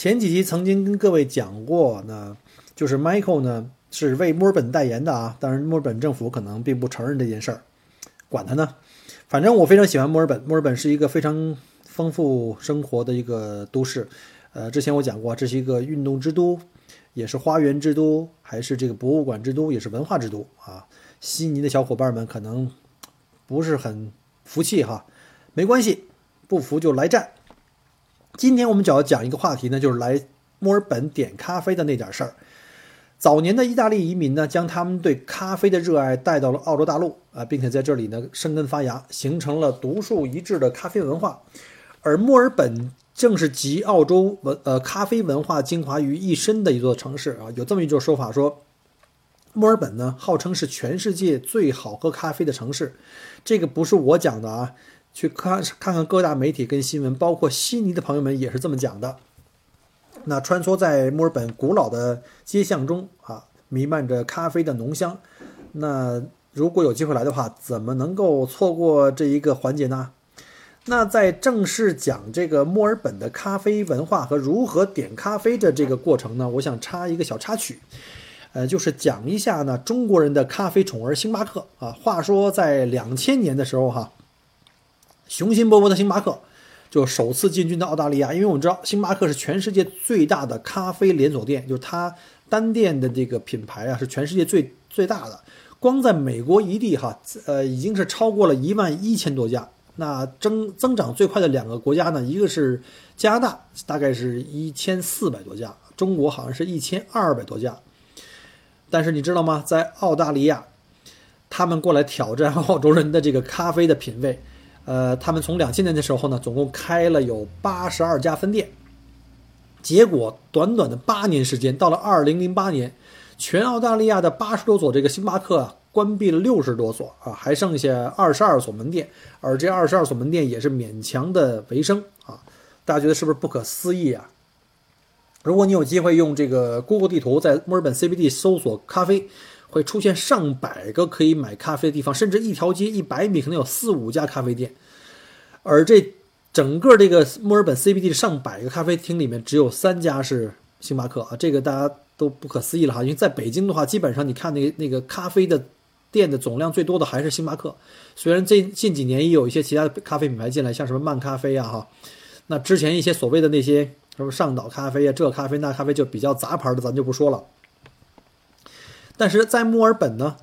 前几集曾经跟各位讲过呢，就是 Michael 呢是为墨尔本代言的啊，当然墨尔本政府可能并不承认这件事儿，管他呢，反正我非常喜欢墨尔本，墨尔本是一个非常丰富生活的一个都市，呃，之前我讲过，这是一个运动之都，也是花园之都，还是这个博物馆之都，也是文化之都啊。悉尼的小伙伴们可能不是很服气哈，没关系，不服就来战。今天我们主要讲一个话题呢，就是来墨尔本点咖啡的那点事儿。早年的意大利移民呢，将他们对咖啡的热爱带到了澳洲大陆啊，并且在这里呢生根发芽，形成了独树一帜的咖啡文化。而墨尔本正是集澳洲文呃咖啡文化精华于一身的一座城市啊。有这么一种说法说，墨尔本呢号称是全世界最好喝咖啡的城市，这个不是我讲的啊。去看看看各大媒体跟新闻，包括悉尼的朋友们也是这么讲的。那穿梭在墨尔本古老的街巷中啊，弥漫着咖啡的浓香。那如果有机会来的话，怎么能够错过这一个环节呢？那在正式讲这个墨尔本的咖啡文化和如何点咖啡的这个过程呢，我想插一个小插曲，呃，就是讲一下呢中国人的咖啡宠儿星巴克啊。话说在两千年的时候哈。雄心勃勃的星巴克就首次进军到澳大利亚，因为我们知道星巴克是全世界最大的咖啡连锁店，就是它单店的这个品牌啊是全世界最最大的。光在美国一地哈，呃，已经是超过了一万一千多家。那增增长最快的两个国家呢，一个是加拿大，大概是一千四百多家；中国好像是一千二百多家。但是你知道吗？在澳大利亚，他们过来挑战澳洲人的这个咖啡的品味。呃，他们从两千年的时候呢，总共开了有八十二家分店，结果短短的八年时间，到了二零零八年，全澳大利亚的八十多所这个星巴克啊，关闭了六十多所啊，还剩下二十二所门店，而这二十二所门店也是勉强的维生啊，大家觉得是不是不可思议啊？如果你有机会用这个 Google 地图在墨尔本 CBD 搜索咖啡。会出现上百个可以买咖啡的地方，甚至一条街一百米可能有四五家咖啡店，而这整个这个墨尔本 CBD 上百个咖啡厅里面，只有三家是星巴克啊，这个大家都不可思议了哈。因为在北京的话，基本上你看那那个咖啡的店的总量最多的还是星巴克，虽然这近几年也有一些其他的咖啡品牌进来，像什么漫咖啡啊哈，那之前一些所谓的那些什么上岛咖啡啊，这咖啡那咖啡就比较杂牌的，咱就不说了。但是在墨尔本呢，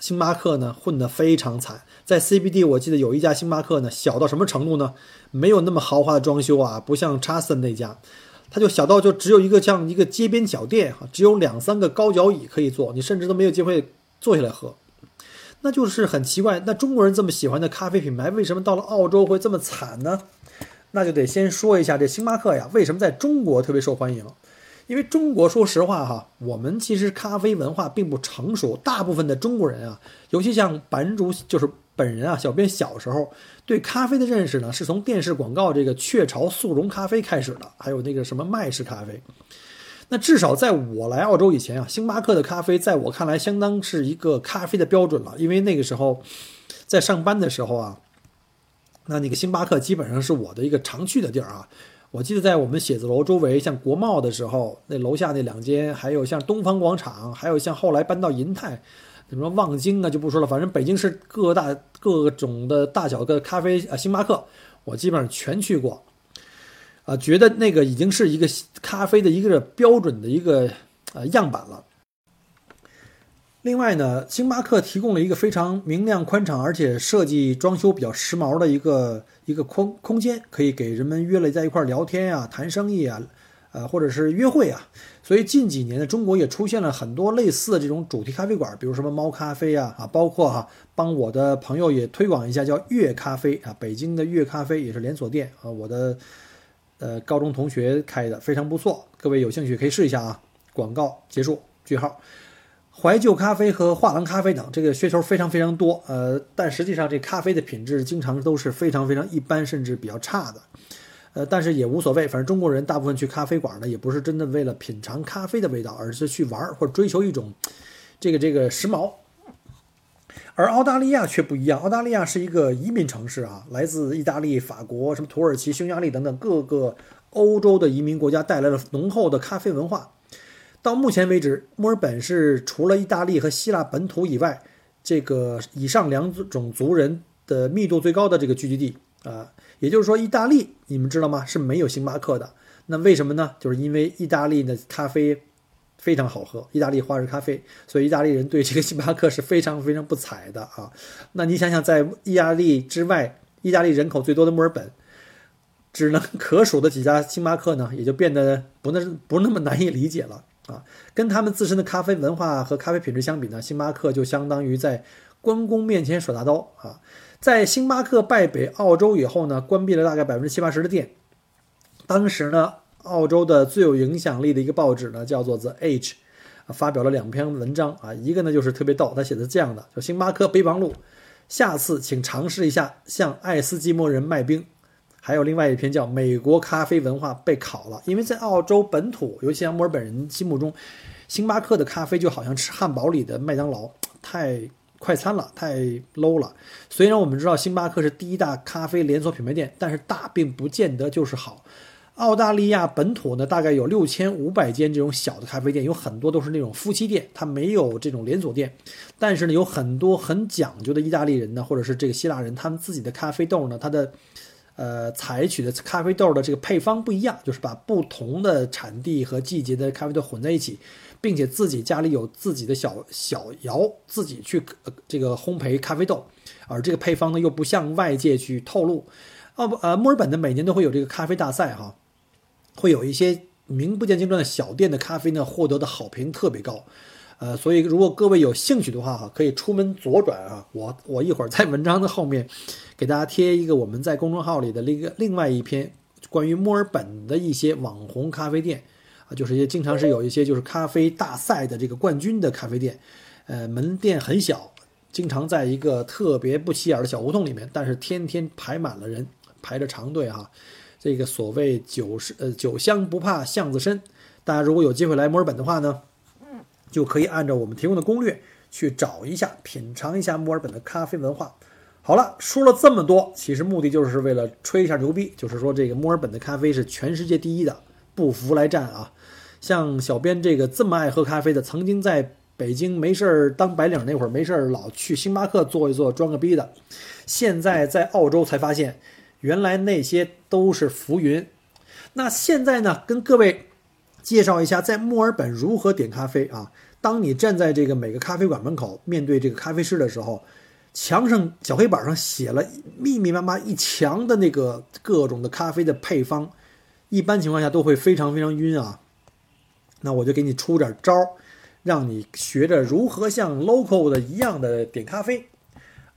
星巴克呢混得非常惨。在 CBD，我记得有一家星巴克呢，小到什么程度呢？没有那么豪华的装修啊，不像查森那家，它就小到就只有一个像一个街边小店哈，只有两三个高脚椅可以坐，你甚至都没有机会坐下来喝，那就是很奇怪。那中国人这么喜欢的咖啡品牌，为什么到了澳洲会这么惨呢？那就得先说一下这星巴克呀，为什么在中国特别受欢迎？因为中国，说实话哈，我们其实咖啡文化并不成熟。大部分的中国人啊，尤其像版主就是本人啊，小编小时候对咖啡的认识呢，是从电视广告这个雀巢速溶咖啡开始的，还有那个什么麦式咖啡。那至少在我来澳洲以前啊，星巴克的咖啡在我看来相当是一个咖啡的标准了。因为那个时候在上班的时候啊，那那个星巴克基本上是我的一个常去的地儿啊。我记得在我们写字楼周围，像国贸的时候，那楼下那两间，还有像东方广场，还有像后来搬到银泰，什么望京啊，就不说了。反正北京市各大各种的大小的咖啡啊，星巴克，我基本上全去过，啊，觉得那个已经是一个咖啡的一个标准的一个呃样板了。另外呢，星巴克提供了一个非常明亮、宽敞，而且设计装修比较时髦的一个一个空空间，可以给人们约了在一块聊天啊、谈生意啊，呃，或者是约会啊。所以近几年呢，中国也出现了很多类似的这种主题咖啡馆，比如什么猫咖啡啊，啊，包括哈，帮我的朋友也推广一下，叫月咖啡啊，北京的月咖啡也是连锁店啊，我的呃高中同学开的，非常不错，各位有兴趣可以试一下啊。广告结束，句号。怀旧咖啡和画廊咖啡等，这个噱头非常非常多，呃，但实际上这咖啡的品质经常都是非常非常一般，甚至比较差的。呃，但是也无所谓，反正中国人大部分去咖啡馆呢，也不是真的为了品尝咖啡的味道，而是去玩或者追求一种这个这个时髦。而澳大利亚却不一样，澳大利亚是一个移民城市啊，来自意大利、法国、什么土耳其、匈牙利等等各个欧洲的移民国家带来了浓厚的咖啡文化。到目前为止，墨尔本是除了意大利和希腊本土以外，这个以上两种族人的密度最高的这个聚集地啊。也就是说，意大利你们知道吗？是没有星巴克的。那为什么呢？就是因为意大利的咖啡非常好喝，意大利花式咖啡，所以意大利人对这个星巴克是非常非常不睬的啊。那你想想，在意大利之外，意大利人口最多的墨尔本，只能 可数的几家星巴克呢，也就变得不那不那么难以理解了啊。跟他们自身的咖啡文化和咖啡品质相比呢，星巴克就相当于在关公面前耍大刀啊。在星巴克败北澳洲以后呢，关闭了大概百分之七八十的店。当时呢，澳洲的最有影响力的一个报纸呢，叫做 The Age，发表了两篇文章啊，一个呢就是特别逗，他写的这样的：，就星巴克备忘录，下次请尝试一下向爱斯基摩人卖冰。还有另外一篇叫《美国咖啡文化被烤了》，因为在澳洲本土，尤其像墨尔本人心目中，星巴克的咖啡就好像吃汉堡里的麦当劳，太。快餐了，太 low 了。虽然我们知道星巴克是第一大咖啡连锁品牌店，但是大并不见得就是好。澳大利亚本土呢，大概有六千五百间这种小的咖啡店，有很多都是那种夫妻店，它没有这种连锁店。但是呢，有很多很讲究的意大利人呢，或者是这个希腊人，他们自己的咖啡豆呢，它的呃采取的咖啡豆的这个配方不一样，就是把不同的产地和季节的咖啡豆混在一起。并且自己家里有自己的小小窑，自己去这个烘焙咖啡豆，而这个配方呢又不向外界去透露。哦不，呃，墨尔本呢每年都会有这个咖啡大赛哈，会有一些名不见经传的小店的咖啡呢获得的好评特别高。呃，所以如果各位有兴趣的话哈，可以出门左转啊，我我一会儿在文章的后面给大家贴一个我们在公众号里的那个另外一篇关于墨尔本的一些网红咖啡店。啊，就是一些经常是有一些就是咖啡大赛的这个冠军的咖啡店，呃，门店很小，经常在一个特别不起眼的小胡同里面，但是天天排满了人，排着长队哈。这个所谓酒是呃酒香不怕巷子深，大家如果有机会来墨尔本的话呢，就可以按照我们提供的攻略去找一下，品尝一下墨尔本的咖啡文化。好了，说了这么多，其实目的就是为了吹一下牛逼，就是说这个墨尔本的咖啡是全世界第一的。不服来战啊！像小编这个这么爱喝咖啡的，曾经在北京没事儿当白领那会儿，没事儿老去星巴克坐一坐装个逼的，现在在澳洲才发现，原来那些都是浮云。那现在呢，跟各位介绍一下在墨尔本如何点咖啡啊！当你站在这个每个咖啡馆门口，面对这个咖啡师的时候，墙上小黑板上写了密密麻麻一墙的那个各种的咖啡的配方。一般情况下都会非常非常晕啊，那我就给你出点招儿，让你学着如何像 local 的一样的点咖啡。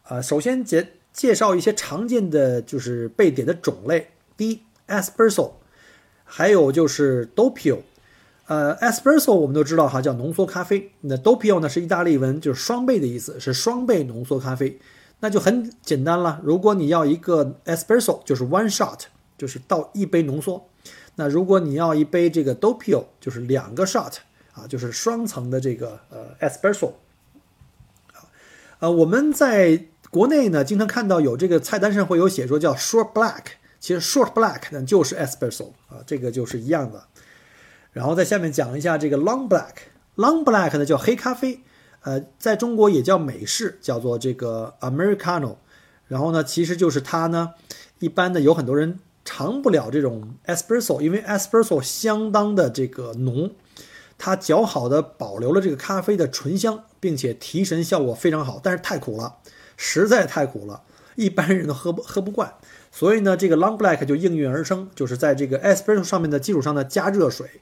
呃，首先介介绍一些常见的就是被点的种类。第一，espresso，还有就是 doppio。呃，espresso 我们都知道哈，叫浓缩咖啡。那 doppio 呢是意大利文，就是双倍的意思，是双倍浓缩咖啡。那就很简单了，如果你要一个 espresso，就是 one shot，就是倒一杯浓缩。那如果你要一杯这个 doppio，就是两个 shot 啊，就是双层的这个呃 espresso 啊，呃，我们在国内呢经常看到有这个菜单上会有写说叫 short black，其实 short black 呢就是 espresso 啊，这个就是一样的。然后在下面讲一下这个 long black，long black 呢叫黑咖啡，呃，在中国也叫美式，叫做这个 americano。然后呢，其实就是它呢，一般的有很多人。尝不了这种 espresso，因为 espresso 相当的这个浓，它较好的保留了这个咖啡的醇香，并且提神效果非常好，但是太苦了，实在太苦了，一般人都喝不喝不惯。所以呢，这个 Long Black 就应运而生，就是在这个 Espresso 上面的基础上呢加热水，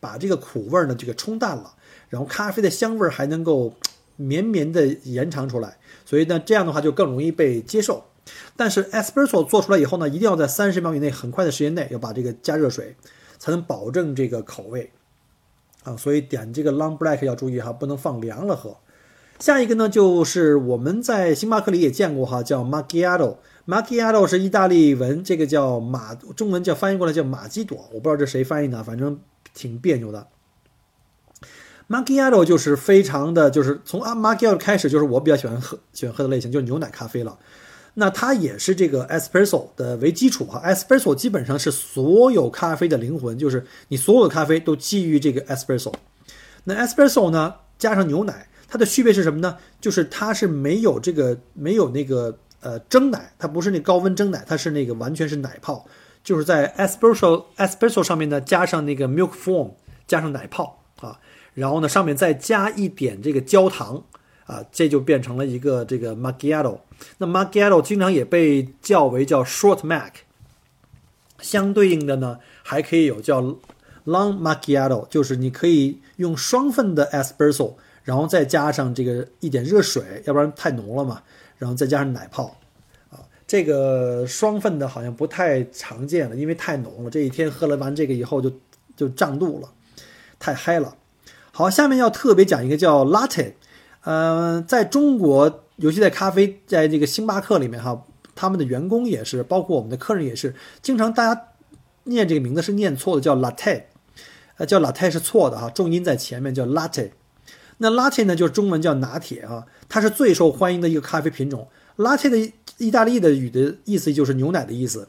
把这个苦味呢这个冲淡了，然后咖啡的香味还能够绵绵的延长出来，所以呢这样的话就更容易被接受。但是 Espresso 做出来以后呢，一定要在三十秒以内，很快的时间内要把这个加热水，才能保证这个口味啊。所以点这个 Long Black 要注意哈，不能放凉了喝。下一个呢，就是我们在星巴克里也见过哈，叫 Macchiato。Macchiato 是意大利文，这个叫马，中文叫翻译过来叫马基朵，我不知道这谁翻译的，反正挺别扭的。Macchiato 就是非常的，就是从啊 Macchiato 开始，就是我比较喜欢喝喜欢喝的类型，就是牛奶咖啡了。那它也是这个 espresso 的为基础哈，espresso 基本上是所有咖啡的灵魂，就是你所有的咖啡都基于这个 espresso。那 espresso 呢，加上牛奶，它的区别是什么呢？就是它是没有这个没有那个呃蒸奶，它不是那高温蒸奶，它是那个完全是奶泡，就是在 espresso espresso 上面呢加上那个 milk foam，加上奶泡啊，然后呢上面再加一点这个焦糖。啊，这就变成了一个这个 macchiato。那 macchiato 经常也被叫为叫 short mac，相对应的呢，还可以有叫 long macchiato，就是你可以用双份的 espresso，然后再加上这个一点热水，要不然太浓了嘛，然后再加上奶泡。这个双份的好像不太常见了，因为太浓了。这一天喝了完这个以后就就胀肚了，太嗨了。好，下面要特别讲一个叫 latte。呃，在中国，尤其在咖啡，在这个星巴克里面哈，他们的员工也是，包括我们的客人也是，经常大家念这个名字是念错的，叫 latte，呃，叫 latte 是错的哈，重音在前面叫 latte。那 latte 呢，就是中文叫拿铁啊，它是最受欢迎的一个咖啡品种。latte 的意大利的语的意思就是牛奶的意思，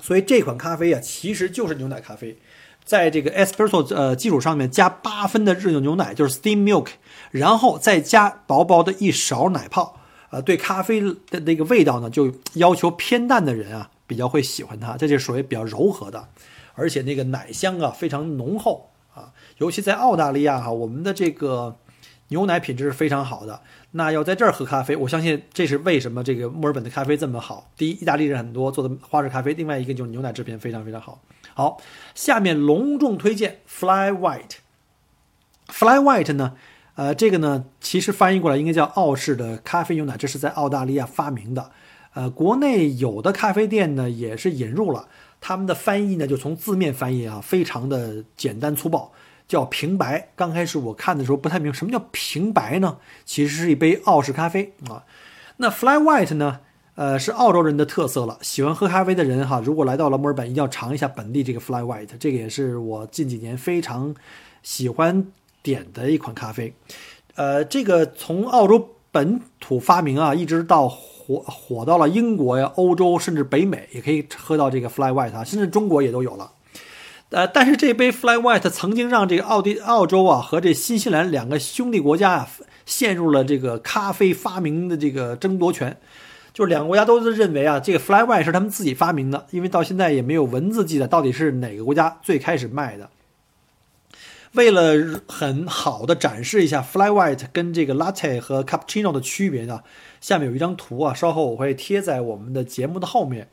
所以这款咖啡啊，其实就是牛奶咖啡。在这个 espresso 呃基础上面加八分的热牛奶，就是 steam milk，然后再加薄薄的一勺奶泡，呃，对咖啡的那个味道呢，就要求偏淡的人啊比较会喜欢它，这就属于比较柔和的，而且那个奶香啊非常浓厚啊，尤其在澳大利亚哈，我们的这个牛奶品质是非常好的。那要在这儿喝咖啡，我相信这是为什么这个墨尔本的咖啡这么好。第一，意大利人很多做的花式咖啡；另外一个就是牛奶制品非常非常好。好，下面隆重推荐 Fly White。Fly White 呢，呃，这个呢，其实翻译过来应该叫澳式的咖啡牛奶，这是在澳大利亚发明的。呃，国内有的咖啡店呢也是引入了，他们的翻译呢就从字面翻译啊，非常的简单粗暴，叫平白。刚开始我看的时候不太明白什么叫平白呢，其实是一杯澳式咖啡啊。那 Fly White 呢？呃，是澳洲人的特色了。喜欢喝咖啡的人哈，如果来到了墨尔本，一定要尝一下本地这个 Fly White。这个也是我近几年非常喜欢点的一款咖啡。呃，这个从澳洲本土发明啊，一直到火火到了英国呀、欧洲，甚至北美也可以喝到这个 Fly White 啊，甚至中国也都有了。呃，但是这杯 Fly White 曾经让这个奥地澳洲啊和这新西兰两个兄弟国家啊陷入了这个咖啡发明的这个争夺权。就是两个国家都是认为啊，这个 Fly White 是他们自己发明的，因为到现在也没有文字记载到底是哪个国家最开始卖的。为了很好的展示一下 Fly White 跟这个 Latte 和 Cappuccino 的区别呢，下面有一张图啊，稍后我会贴在我们的节目的后面。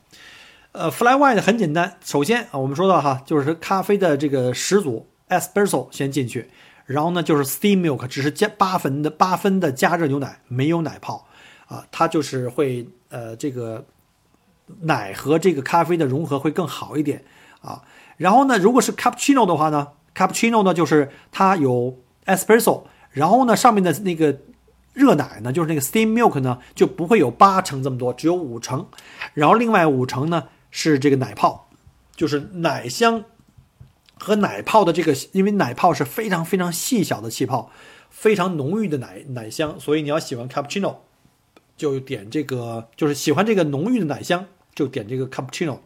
呃，Fly White 很简单，首先啊，我们说到哈，就是咖啡的这个始祖 Espresso 先进去，然后呢就是 Steam Milk，只是加八分的八分的加热牛奶，没有奶泡。啊，它就是会呃，这个奶和这个咖啡的融合会更好一点啊。然后呢，如果是 cappuccino 的话呢，cappuccino 呢就是它有 espresso，然后呢上面的那个热奶呢，就是那个 steam milk 呢就不会有八成这么多，只有五成。然后另外五成呢是这个奶泡，就是奶香和奶泡的这个，因为奶泡是非常非常细小的气泡，非常浓郁的奶奶香，所以你要喜欢 cappuccino。就点这个，就是喜欢这个浓郁的奶香，就点这个 cappuccino。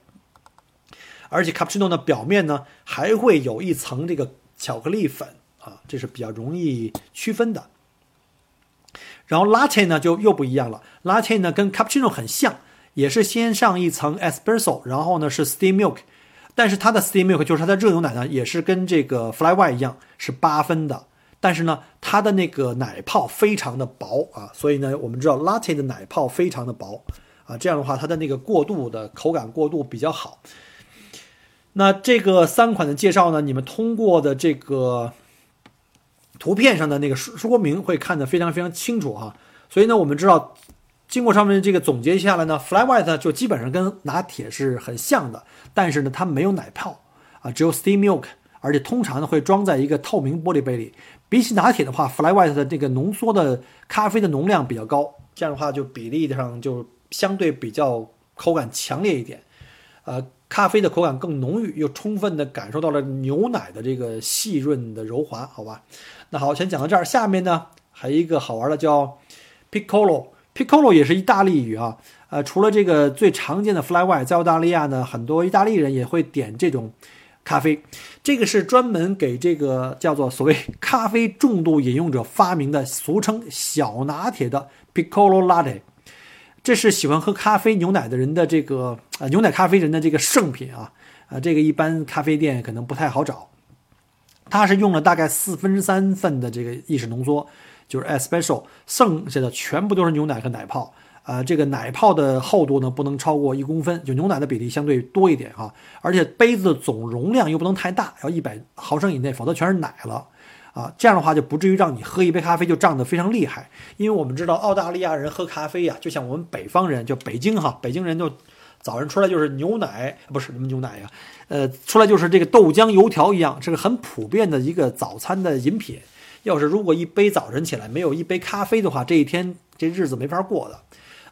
而且 cappuccino 的表面呢，还会有一层这个巧克力粉啊，这是比较容易区分的。然后 latte 呢就又不一样了，latte 呢跟 cappuccino 很像，也是先上一层 espresso，然后呢是 steam milk，但是它的 steam milk 就是它的热牛奶呢，也是跟这个 fly white 一样是八分的。但是呢，它的那个奶泡非常的薄啊，所以呢，我们知道 latte 的奶泡非常的薄啊，这样的话它的那个过渡的口感过渡比较好。那这个三款的介绍呢，你们通过的这个图片上的那个说说明会看得非常非常清楚哈。所以呢，我们知道经过上面这个总结下来呢，Fly White 就基本上跟拿铁是很像的，但是呢，它没有奶泡啊，只有 Steam Milk，而且通常呢会装在一个透明玻璃杯里。比起拿铁的话，Fly White 的这个浓缩的咖啡的浓量比较高，这样的话就比例上就相对比较口感强烈一点，呃。咖啡的口感更浓郁，又充分的感受到了牛奶的这个细润的柔滑，好吧？那好，先讲到这儿。下面呢，还有一个好玩的叫 Piccolo Piccolo 也是意大利语啊。呃，除了这个最常见的 Fly White，在澳大利亚呢，很多意大利人也会点这种咖啡。这个是专门给这个叫做所谓 咖啡重度饮用者发明的，俗称小拿铁的 Piccolo Latte。这是喜欢喝咖啡牛奶的人的这个呃牛奶咖啡人的这个圣品啊啊这个一般咖啡店可能不太好找，它是用了大概四分之三份的这个意式浓缩，就是 espresso，剩下的全部都是牛奶和奶泡啊这个奶泡的厚度呢不能超过一公分，就牛奶的比例相对多一点哈，而且杯子的总容量又不能太大，要一百毫升以内，否则全是奶了。啊，这样的话就不至于让你喝一杯咖啡就胀得非常厉害。因为我们知道澳大利亚人喝咖啡呀，就像我们北方人，就北京哈，北京人就早上出来就是牛奶，不是什么牛奶呀，呃，出来就是这个豆浆油条一样，这是很普遍的一个早餐的饮品。要是如果一杯早晨起来没有一杯咖啡的话，这一天这日子没法过的。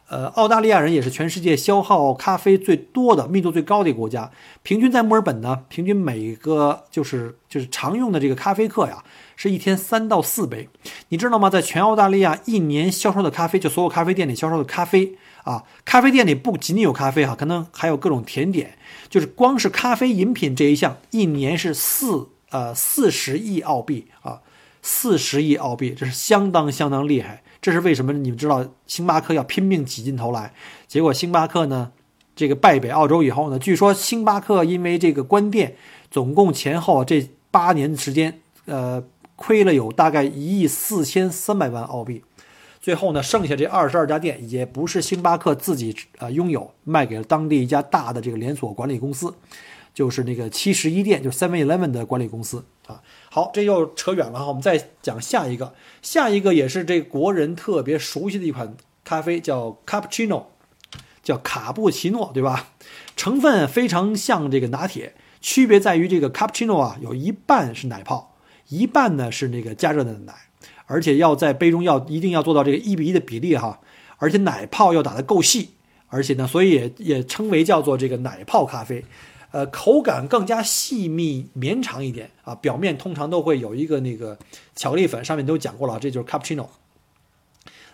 呃，澳大利亚人也是全世界消耗咖啡最多的、密度最高的一个国家。平均在墨尔本呢，平均每个就是就是常用的这个咖啡客呀，是一天三到四杯。你知道吗？在全澳大利亚一年销售的咖啡，就所有咖啡店里销售的咖啡啊，咖啡店里不仅仅有咖啡哈，可能还有各种甜点。就是光是咖啡饮品这一项，一年是四呃四十亿澳币啊，四十亿澳币，这是相当相当厉害。这是为什么？你们知道星巴克要拼命挤进头来，结果星巴克呢，这个败北澳洲以后呢，据说星巴克因为这个关店，总共前后这八年的时间，呃，亏了有大概一亿四千三百万澳币。最后呢，剩下这二十二家店也不是星巴克自己呃拥有，卖给了当地一家大的这个连锁管理公司。就是那个七十一店，就是 Seven Eleven 的管理公司啊。好，这又扯远了哈，我们再讲下一个，下一个也是这国人特别熟悉的一款咖啡，叫 Cappuccino，叫卡布奇诺，对吧？成分非常像这个拿铁，区别在于这个 Cappuccino 啊，有一半是奶泡，一半呢是那个加热的奶，而且要在杯中要一定要做到这个一比一的比例哈，而且奶泡要打得够细，而且呢，所以也也称为叫做这个奶泡咖啡。呃，口感更加细密绵长一点啊，表面通常都会有一个那个巧克力粉，上面都讲过了，这就是 cappuccino。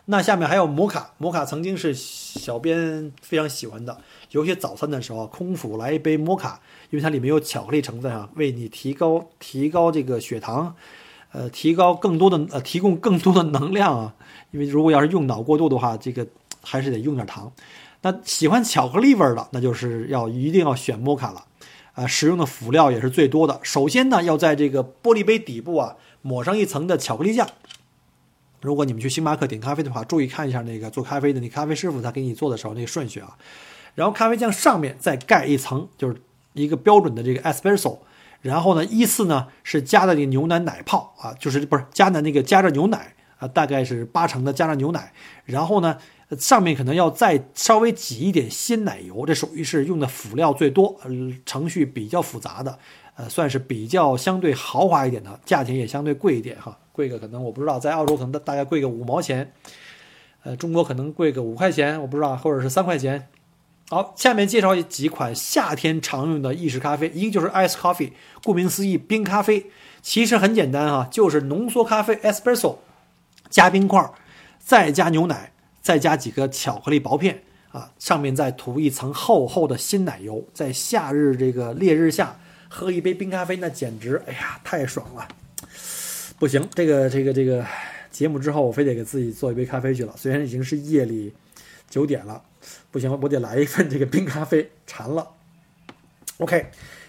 那下面还有摩卡，摩卡曾经是小编非常喜欢的，有些早餐的时候空腹来一杯摩卡，因为它里面有巧克力成分啊，为你提高提高这个血糖，呃，提高更多的呃，提供更多的能量啊，因为如果要是用脑过度的话，这个还是得用点糖。那喜欢巧克力味的，那就是要一定要选摩卡了，啊，使用的辅料也是最多的。首先呢，要在这个玻璃杯底部啊抹上一层的巧克力酱。如果你们去星巴克点咖啡的话，注意看一下那个做咖啡的那咖啡师傅他给你做的时候那个顺序啊。然后咖啡酱上面再盖一层，就是一个标准的这个 espresso。然后呢，依次呢是加的那个牛奶奶泡啊，就是不是加的那个加热牛奶啊，大概是八成的加热牛奶。然后呢。上面可能要再稍微挤一点鲜奶油，这属于是用的辅料最多，呃，程序比较复杂的，呃，算是比较相对豪华一点的，价钱也相对贵一点哈，贵个可能我不知道，在澳洲可能大概贵个五毛钱，呃，中国可能贵个五块钱，我不知道，或者是三块钱。好，下面介绍几款夏天常用的意式咖啡，一个就是 ice coffee，顾名思义，冰咖啡，其实很简单哈，就是浓缩咖啡 espresso，加冰块，再加牛奶。再加几个巧克力薄片啊，上面再涂一层厚厚的鲜奶油，在夏日这个烈日下喝一杯冰咖啡，那简直哎呀太爽了！不行，这个这个这个节目之后，我非得给自己做一杯咖啡去了。虽然已经是夜里九点了，不行，我得来一份这个冰咖啡，馋了。OK，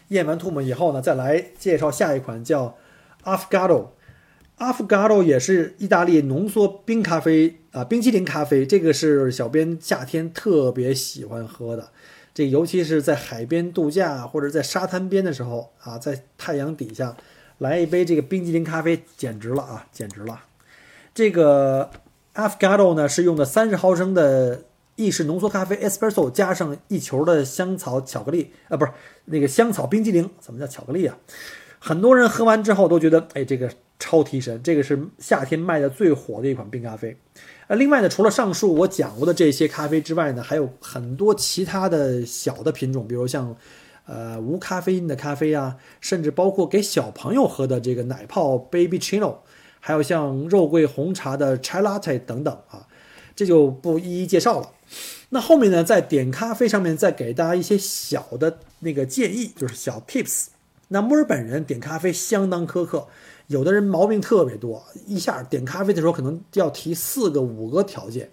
咽完吐沫以后呢，再来介绍下一款叫 Afgado。Affogato 也是意大利浓缩冰咖啡啊，冰淇淋咖啡，这个是小编夏天特别喜欢喝的。这尤其是在海边度假或者在沙滩边的时候啊，在太阳底下来一杯这个冰淇淋咖啡，简直了啊，简直了！这个 Affogato 呢是用的三十毫升的意式浓缩咖啡 Espresso，加上一球的香草巧克力啊，不是那个香草冰激凌，怎么叫巧克力啊？很多人喝完之后都觉得，哎，这个。超提神，这个是夏天卖的最火的一款冰咖啡。呃，另外呢，除了上述我讲过的这些咖啡之外呢，还有很多其他的小的品种，比如像，呃，无咖啡因的咖啡啊，甚至包括给小朋友喝的这个奶泡 Baby Chino，还有像肉桂红茶的 Chai Latte 等等啊，这就不一一介绍了。那后面呢，在点咖啡上面再给大家一些小的那个建议，就是小 Tips。那墨尔本人点咖啡相当苛刻。有的人毛病特别多，一下点咖啡的时候可能要提四个五个条件，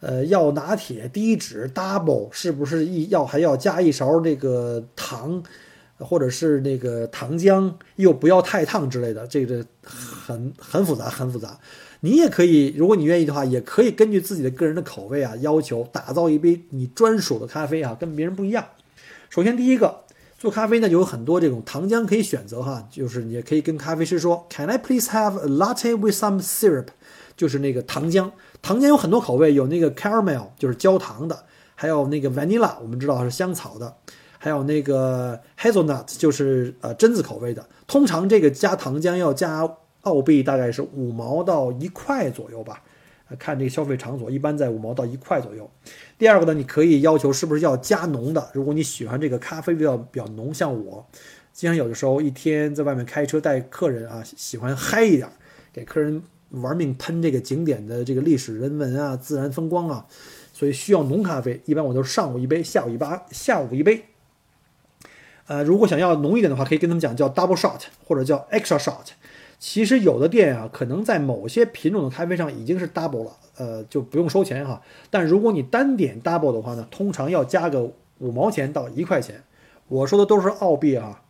呃，要拿铁低脂 double，是不是一要还要加一勺那个糖，或者是那个糖浆，又不要太烫之类的，这个很很复杂，很复杂。你也可以，如果你愿意的话，也可以根据自己的个人的口味啊，要求打造一杯你专属的咖啡啊，跟别人不一样。首先第一个。做咖啡呢，就有很多这种糖浆可以选择哈，就是你也可以跟咖啡师说，Can I please have a latte with some syrup？就是那个糖浆。糖浆有很多口味，有那个 caramel，就是焦糖的，还有那个 vanilla，我们知道是香草的，还有那个 hazelnut，就是呃榛子口味的。通常这个加糖浆要加澳币大概是五毛到一块左右吧。看这个消费场所，一般在五毛到一块左右。第二个呢，你可以要求是不是要加浓的。如果你喜欢这个咖啡味道比较浓，像我，经常有的时候一天在外面开车带客人啊，喜欢嗨一点，给客人玩命喷这个景点的这个历史人文啊、自然风光啊，所以需要浓咖啡。一般我都是上午一杯，下午一杯，下午一杯。呃，如果想要浓一点的话，可以跟他们讲叫 double shot 或者叫 extra shot。其实有的店啊，可能在某些品种的咖啡上已经是 double 了，呃，就不用收钱哈。但如果你单点 double 的话呢，通常要加个五毛钱到一块钱。我说的都是澳币啊，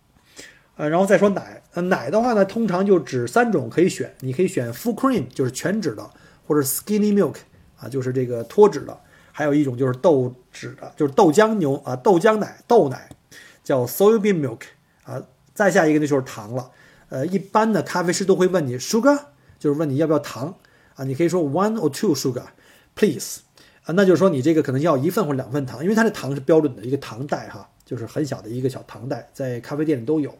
呃，然后再说奶，呃，奶的话呢，通常就只三种可以选，你可以选 full cream，就是全脂的，或者 skinny milk，啊，就是这个脱脂的，还有一种就是豆脂的，就是豆浆牛啊，豆浆奶，豆奶，叫 soybean milk，啊，再下一个呢就是糖了。呃，一般的咖啡师都会问你 sugar，就是问你要不要糖啊？你可以说 one or two sugar，please，啊，那就是说你这个可能要一份或者两份糖，因为它的糖是标准的一个糖袋哈，就是很小的一个小糖袋，在咖啡店里都有。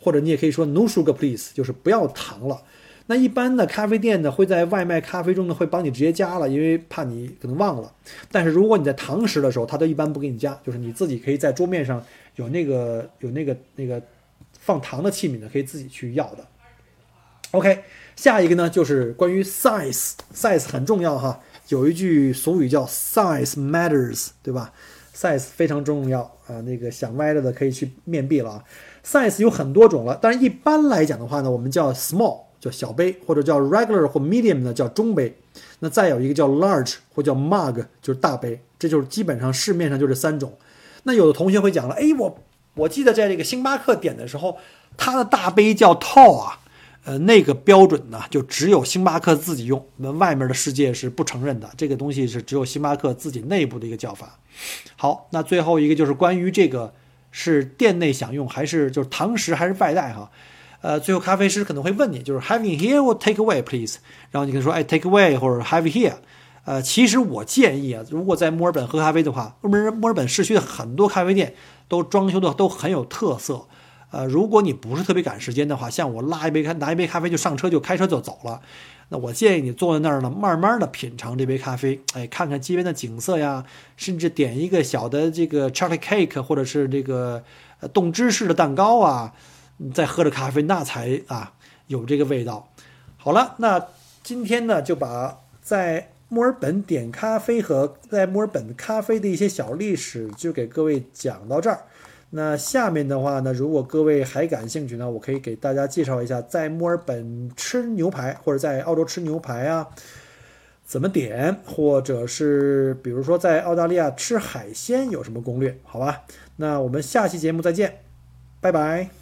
或者你也可以说 no sugar please，就是不要糖了。那一般的咖啡店呢，会在外卖咖啡中呢会帮你直接加了，因为怕你可能忘了。但是如果你在堂食的时候，他都一般不给你加，就是你自己可以在桌面上有那个有那个那个。放糖的器皿呢，可以自己去要的。OK，下一个呢就是关于 size，size 很重要哈。有一句俗语叫 size matters，对吧？size 非常重要啊。那个想歪了的可以去面壁了啊。size 有很多种了，但是一般来讲的话呢，我们叫 small 叫小杯，或者叫 regular 或 medium 呢叫中杯。那再有一个叫 large 或叫 mug 就是大杯，这就是基本上市面上就这三种。那有的同学会讲了，哎我。我记得在这个星巴克点的时候，它的大杯叫 tall 啊，呃，那个标准呢，就只有星巴克自己用，那外面的世界是不承认的。这个东西是只有星巴克自己内部的一个叫法。好，那最后一个就是关于这个是店内享用还是就是堂食还是外带哈？呃，最后咖啡师可能会问你，就是 have it here or take away please？然后你可以说，哎，take away 或者 have here。呃，其实我建议啊，如果在墨尔本喝咖啡的话，墨尔墨尔本市区的很多咖啡店都装修的都很有特色。呃，如果你不是特别赶时间的话，像我拉一杯咖拿一杯咖啡就上车就开车就走了，那我建议你坐在那儿呢，慢慢的品尝这杯咖啡，哎，看看街边的景色呀，甚至点一个小的这个 chocolate cake 或者是这个冻芝士的蛋糕啊，再喝着咖啡，那才啊有这个味道。好了，那今天呢就把在墨尔本点咖啡和在墨尔本咖啡的一些小历史就给各位讲到这儿。那下面的话呢，如果各位还感兴趣呢，我可以给大家介绍一下在墨尔本吃牛排或者在澳洲吃牛排啊，怎么点，或者是比如说在澳大利亚吃海鲜有什么攻略？好吧，那我们下期节目再见，拜拜。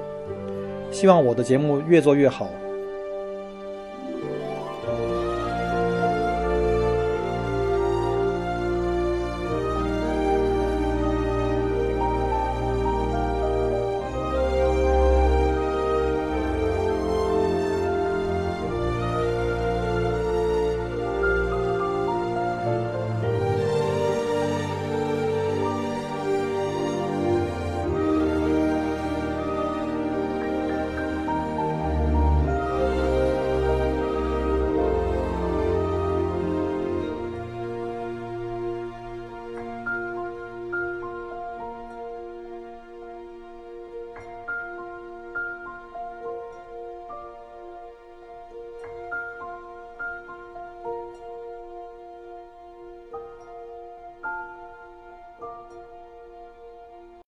希望我的节目越做越好。